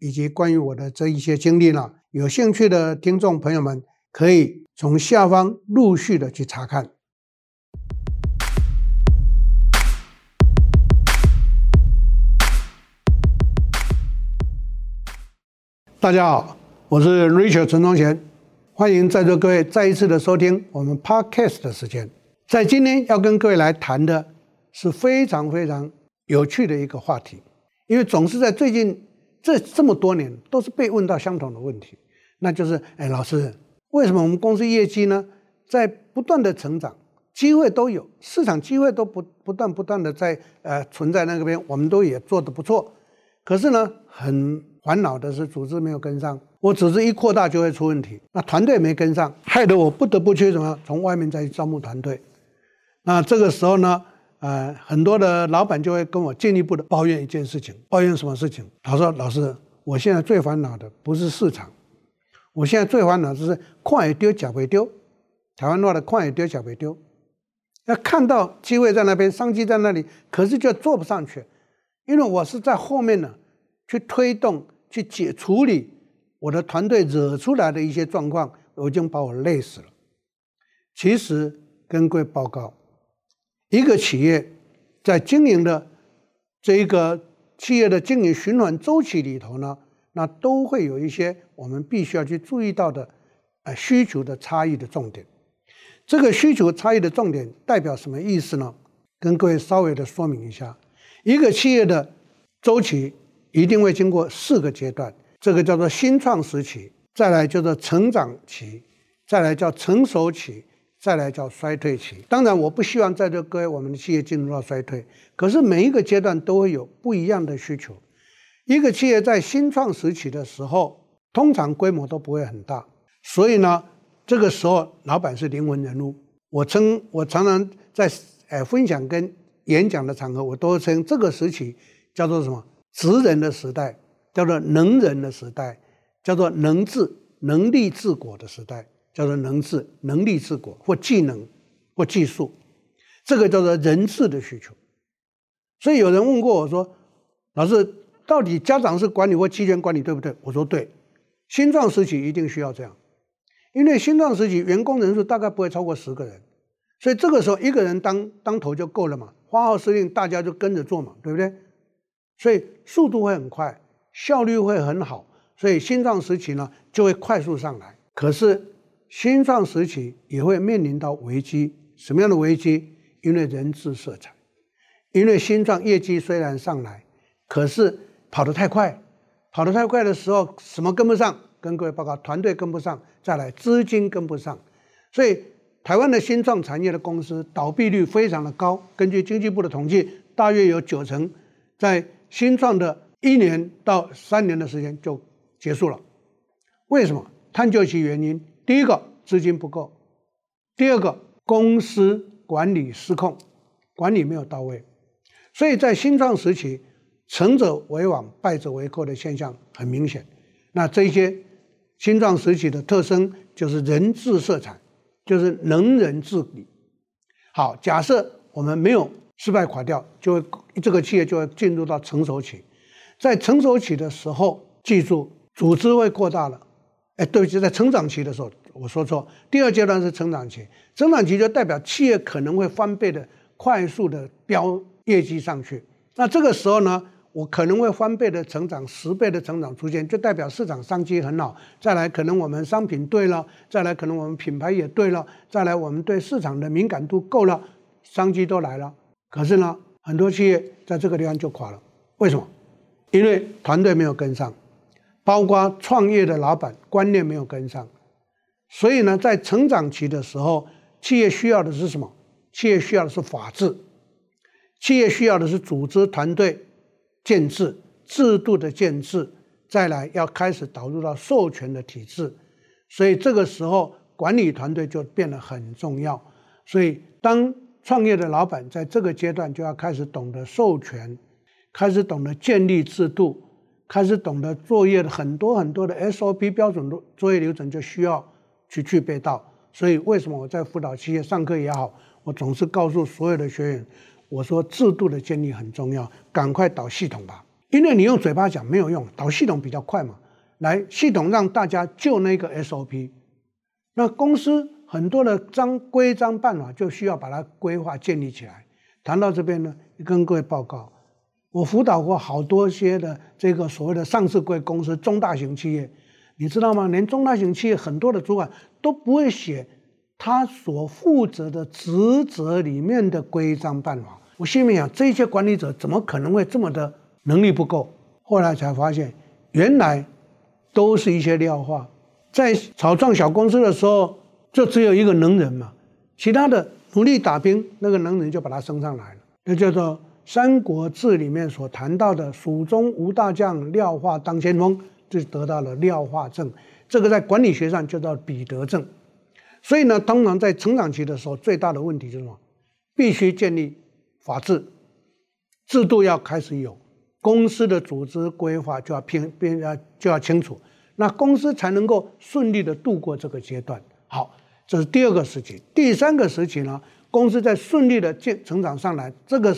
以及关于我的这一些经历呢，有兴趣的听众朋友们可以从下方陆续的去查看。大家好，我是 Richard 陈忠贤，欢迎在座各位再一次的收听我们 Podcast 的时间。在今天要跟各位来谈的。是非常非常有趣的一个话题，因为总是在最近这这么多年都是被问到相同的问题，那就是，哎，老师，为什么我们公司业绩呢在不断的成长，机会都有，市场机会都不不断不断的在呃存在那个边，我们都也做得不错，可是呢，很烦恼的是组织没有跟上，我组织一扩大就会出问题，那团队没跟上，害得我不得不去什么从外面再去招募团队，那这个时候呢？呃，很多的老板就会跟我进一步的抱怨一件事情，抱怨什么事情？他说：“老师，我现在最烦恼的不是市场，我现在最烦恼的是矿也丢，脚也丢。台湾话的矿也丢，脚也丢。要看到机会在那边，商机在那里，可是就做不上去，因为我是在后面呢，去推动、去解处理我的团队惹出来的一些状况，我已经把我累死了。其实跟各位报告。”一个企业在经营的这一个企业的经营循环周期里头呢，那都会有一些我们必须要去注意到的，呃，需求的差异的重点。这个需求差异的重点代表什么意思呢？跟各位稍微的说明一下。一个企业的周期一定会经过四个阶段，这个叫做新创时期，再来叫做成长期，再来叫成熟期。再来叫衰退期，当然我不希望在这各位我们的企业进入到衰退，可是每一个阶段都会有不一样的需求。一个企业在新创时期的时候，通常规模都不会很大，所以呢，这个时候老板是灵魂人物。我称我常常在呃分享跟演讲的场合，我都称这个时期叫做什么？职人的时代，叫做能人的时代，叫做能治能力治国的时代。叫做能治能力治国或技能或技术，这个叫做人治的需求。所以有人问过我说：“老师，到底家长是管理或期权管理对不对？”我说：“对。”新创时期一定需要这样，因为新创时期员工人数大概不会超过十个人，所以这个时候一个人当当头就够了嘛，发号施令，大家就跟着做嘛，对不对？所以速度会很快，效率会很好，所以新创时期呢就会快速上来。可是。新创时期也会面临到危机，什么样的危机？因为人治色彩，因为新创业绩虽然上来，可是跑得太快，跑得太快的时候，什么跟不上？跟各位报告，团队跟不上，再来资金跟不上，所以台湾的新创产业的公司倒闭率非常的高。根据经济部的统计，大约有九成在新创的一年到三年的时间就结束了。为什么？探究其原因。第一个资金不够，第二个公司管理失控，管理没有到位，所以在新创时期，成者为王，败者为寇的现象很明显。那这些新创时期的特征就是人治色彩，就是能人治理。好，假设我们没有失败垮掉，就会这个企业就会进入到成熟期。在成熟期的时候，记住组织会扩大了。哎，对不起，在成长期的时候，我说错。第二阶段是成长期，成长期就代表企业可能会翻倍的快速的飙业绩上去。那这个时候呢，我可能会翻倍的成长，十倍的成长出现，就代表市场商机很好。再来，可能我们商品对了，再来，可能我们品牌也对了，再来，我们对市场的敏感度够了，商机都来了。可是呢，很多企业在这个地方就垮了。为什么？因为团队没有跟上。包括创业的老板观念没有跟上，所以呢，在成长期的时候，企业需要的是什么？企业需要的是法治，企业需要的是组织团队建制、制度的建制、再来要开始导入到授权的体制，所以这个时候管理团队就变得很重要。所以当创业的老板在这个阶段就要开始懂得授权，开始懂得建立制度，开始懂得作业的很多很多的 SOP 标准的作业流程就需要去具备到。所以为什么我在辅导企业上课也好，我总是告诉所有的学员，我说制度的建立很重要，赶快导系统吧。因为你用嘴巴讲没有用，导系统比较快嘛。来，系统让大家就那个 SOP。那公司很多的章规章办法就需要把它规划建立起来。谈到这边呢，跟各位报告，我辅导过好多些的这个所谓的上市贵公司、中大型企业，你知道吗？连中大型企业很多的主管都不会写他所负责的职责里面的规章办法。我心里想，这些管理者怎么可能会这么的？能力不够，后来才发现，原来都是一些料化。在草创小公司的时候，就只有一个能人嘛，其他的努力打拼，那个能人就把他升上来了。那叫做《三国志》里面所谈到的“蜀中无大将，廖化当先锋”，就得到了廖化症。这个在管理学上就叫彼得症。所以呢，通常在成长期的时候，最大的问题就是什么？必须建立法治，制度要开始有。公司的组织规划就要偏偏要就要清楚，那公司才能够顺利的度过这个阶段。好，这是第二个时期。第三个时期呢，公司在顺利的建成长上来，这个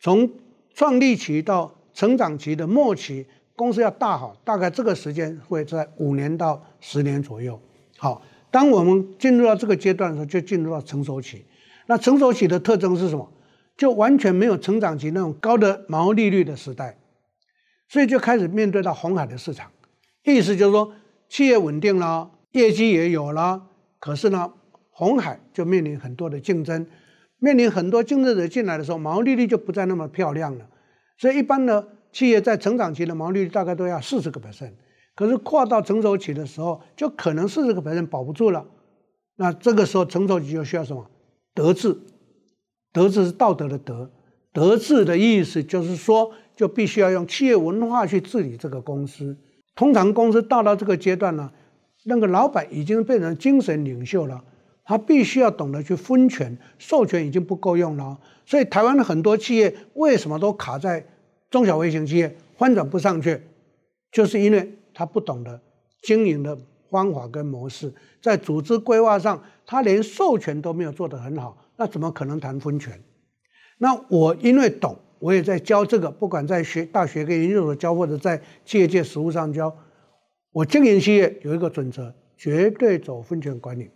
从创立期到成长期的末期，公司要大好，大概这个时间会在五年到十年左右。好，当我们进入到这个阶段的时候，就进入到成熟期。那成熟期的特征是什么？就完全没有成长期那种高的毛利率的时代，所以就开始面对到红海的市场，意思就是说企业稳定了，业绩也有了，可是呢，红海就面临很多的竞争，面临很多竞争者进来的时候，毛利率就不再那么漂亮了。所以一般呢企业在成长期的毛利率大概都要四十个 percent，可是跨到成熟期的时候，就可能四十个 percent 保不住了。那这个时候成熟期就需要什么？德治。德治是道德的德，德治的意思就是说，就必须要用企业文化去治理这个公司。通常公司到了这个阶段呢，那个老板已经变成精神领袖了，他必须要懂得去分权，授权已经不够用了。所以台湾的很多企业为什么都卡在中小微型企业，翻转不上去，就是因为他不懂得经营的方法跟模式，在组织规划上，他连授权都没有做得很好。那怎么可能谈分权？那我因为懂，我也在教这个，不管在学大学跟研究所教，或者在企业界实务上教。我经营企业有一个准则，绝对走分权管理。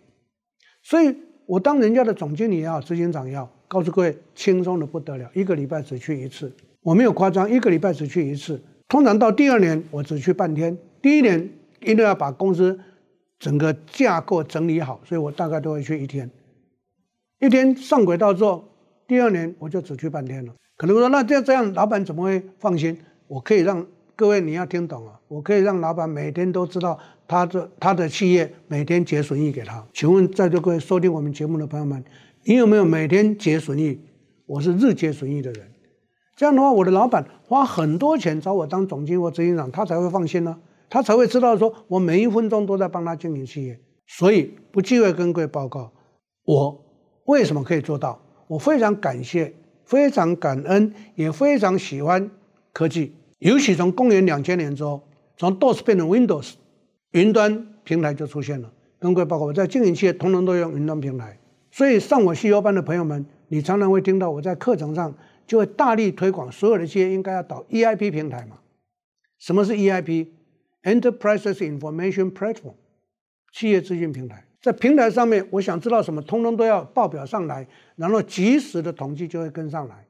所以我当人家的总经理也好，执行长也好，告诉各位，轻松的不得了，一个礼拜只去一次，我没有夸张，一个礼拜只去一次。通常到第二年，我只去半天。第一年因为要把公司整个架构整理好，所以我大概都会去一天。一天上轨道之后，第二年我就只去半天了。可能说，那这样这样，老板怎么会放心？我可以让各位你要听懂啊，我可以让老板每天都知道他的他的企业每天结损益给他。请问在座各位收听我们节目的朋友们，你有没有每天结损益？我是日结损益的人。这样的话，我的老板花很多钱找我当总经理或执行长，他才会放心呢、他才会知道说我每一分钟都在帮他经营企业。所以不忌讳跟各位报告，我。为什么可以做到？我非常感谢，非常感恩，也非常喜欢科技。尤其从公元两千年之后，从 DOS 变成 Windows，云端平台就出现了。跟各位报告，我在经营企业，通通都用云端平台。所以上我 CEO 班的朋友们，你常常会听到我在课程上就会大力推广，所有的企业应该要导 EIP 平台嘛。什么是 EIP？Enterprise Information Platform，企业资讯平台。在平台上面，我想知道什么，通通都要报表上来，然后及时的统计就会跟上来，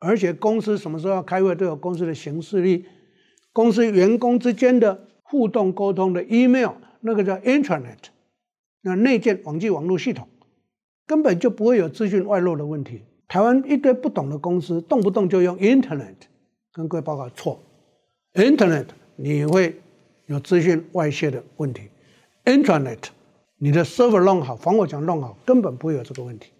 而且公司什么时候要开会都有公司的行事历，公司员工之间的互动沟通的 email，那个叫 Internet，那内建网际网络系统，根本就不会有资讯外漏的问题。台湾一堆不懂的公司，动不动就用 internet，跟各位报告错，internet 你会有资讯外泄的问题 Internet。你的 server 弄好，防火墙弄好，根本不会有这个问题。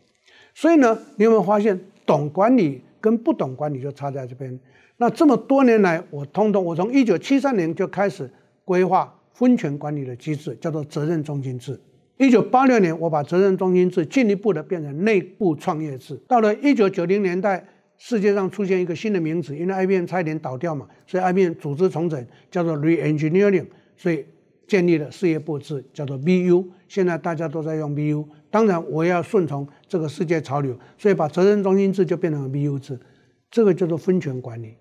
所以呢，你有没有发现，懂管理跟不懂管理就差在这边？那这么多年来，我通通我从一九七三年就开始规划分权管理的机制，叫做责任中心制。一九八六年，我把责任中心制进一步的变成内部创业制。到了一九九零年代，世界上出现一个新的名词，因为 IBM 差一点倒掉嘛，所以 IBM 组织重整，叫做 Re-engineering，所以建立了事业部制，叫做 BU。现在大家都在用 BU，当然我要顺从这个世界潮流，所以把责任中心制就变成了 BU 制，这个叫做分权管理。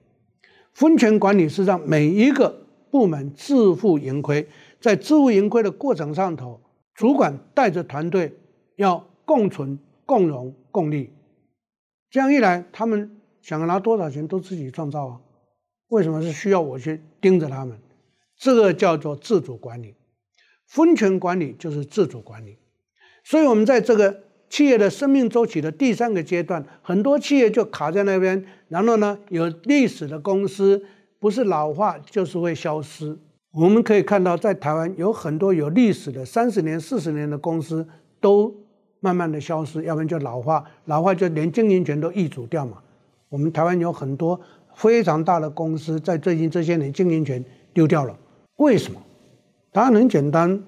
分权管理是让每一个部门自负盈亏，在自负盈亏的过程上头。主管带着团队要共存、共荣、共利，这样一来，他们想拿多少钱都自己创造啊。为什么是需要我去盯着他们？这个叫做自主管理，分权管理就是自主管理。所以，我们在这个企业的生命周期的第三个阶段，很多企业就卡在那边。然后呢，有历史的公司不是老化就是会消失。我们可以看到，在台湾有很多有历史的三十年、四十年的公司都慢慢的消失，要不然就老化，老化就连经营权都易主掉嘛。我们台湾有很多非常大的公司，在最近这些年经营权丢掉了，为什么？答案很简单，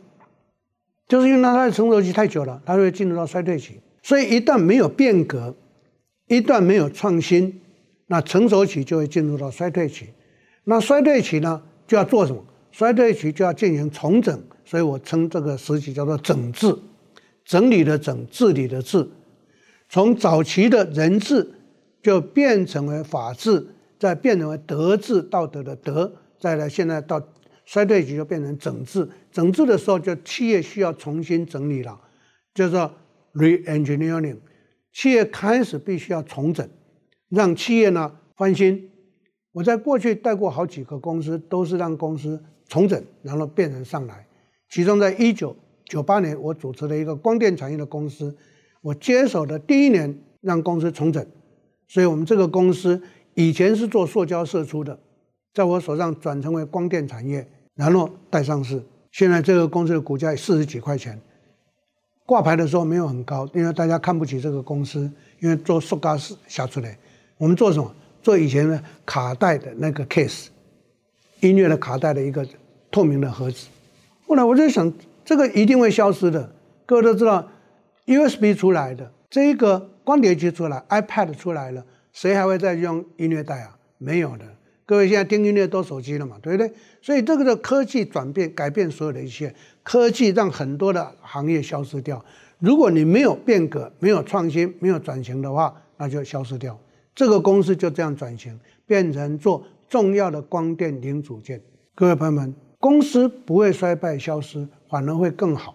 就是因为它的成熟期太久了，它会进入到衰退期。所以一旦没有变革，一旦没有创新，那成熟期就会进入到衰退期。那衰退期呢，就要做什么？衰退期就要进行重整，所以我称这个时期叫做整治，整理的整，治理的治。从早期的人治就变成为法治，再变成为德治，道德的德，再来现在到衰退期就变成整治。整治的时候，就企业需要重新整理了，叫做 re-engineering。企业开始必须要重整，让企业呢翻新。我在过去带过好几个公司，都是让公司。重整，然后变成上来。其中，在一九九八年，我主持了一个光电产业的公司，我接手的第一年让公司重整，所以我们这个公司以前是做塑胶射出的，在我手上转成为光电产业，然后带上市。现在这个公司的股价四十几块钱，挂牌的时候没有很高，因为大家看不起这个公司，因为做塑胶是下出来。我们做什么？做以前的卡带的那个 case，音乐的卡带的一个。透明的盒子，后来我就想，这个一定会消失的。各位都知道，USB 出来的，这一个光碟机出来，iPad 出来了，谁还会再用音乐带啊？没有的。各位现在听音乐都手机了嘛，对不对？所以这个的科技转变，改变所有的一切。科技让很多的行业消失掉。如果你没有变革、没有创新、没有转型的话，那就消失掉。这个公司就这样转型，变成做重要的光电零组件。各位朋友们。公司不会衰败消失，反而会更好。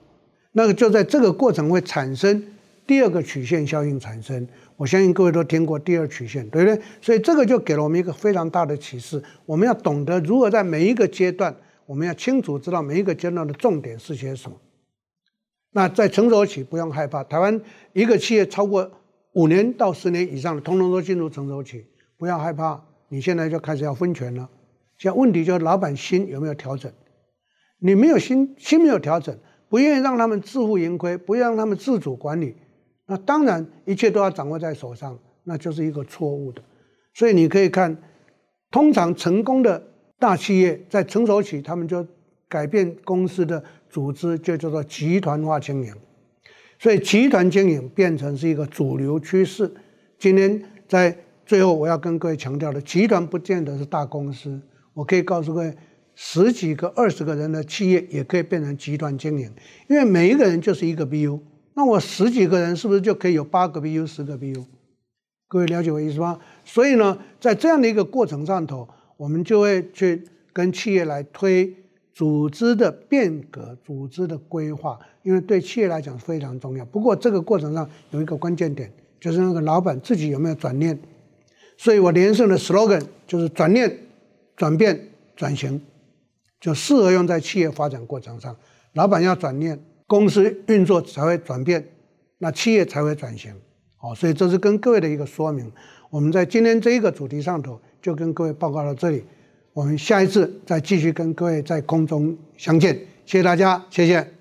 那个就在这个过程会产生第二个曲线效应产生。我相信各位都听过第二曲线，对不对？所以这个就给了我们一个非常大的启示。我们要懂得如何在每一个阶段，我们要清楚知道每一个阶段的重点是些什么。那在成熟期不用害怕，台湾一个企业超过五年到十年以上的，通通都进入成熟期，不要害怕。你现在就开始要分权了。现在问题就是老板心有没有调整？你没有心，心没有调整，不愿意让他们自负盈亏，不愿意让他们自主管理，那当然一切都要掌握在手上，那就是一个错误的。所以你可以看，通常成功的大企业在成熟期，他们就改变公司的组织，就叫做集团化经营。所以集团经营变成是一个主流趋势。今天在最后，我要跟各位强调的，集团不见得是大公司。我可以告诉各位，十几个、二十个人的企业也可以变成集团经营，因为每一个人就是一个 BU。那我十几个人是不是就可以有八个 BU、十个 BU？各位了解我意思吗？所以呢，在这样的一个过程上头，我们就会去跟企业来推组织的变革、组织的规划，因为对企业来讲非常重要。不过这个过程上有一个关键点，就是那个老板自己有没有转念。所以我连胜的 slogan 就是转念。转变转型，就适合用在企业发展过程上。老板要转念，公司运作才会转变，那企业才会转型。好，所以这是跟各位的一个说明。我们在今天这一个主题上头，就跟各位报告到这里。我们下一次再继续跟各位在空中相见。谢谢大家，谢谢。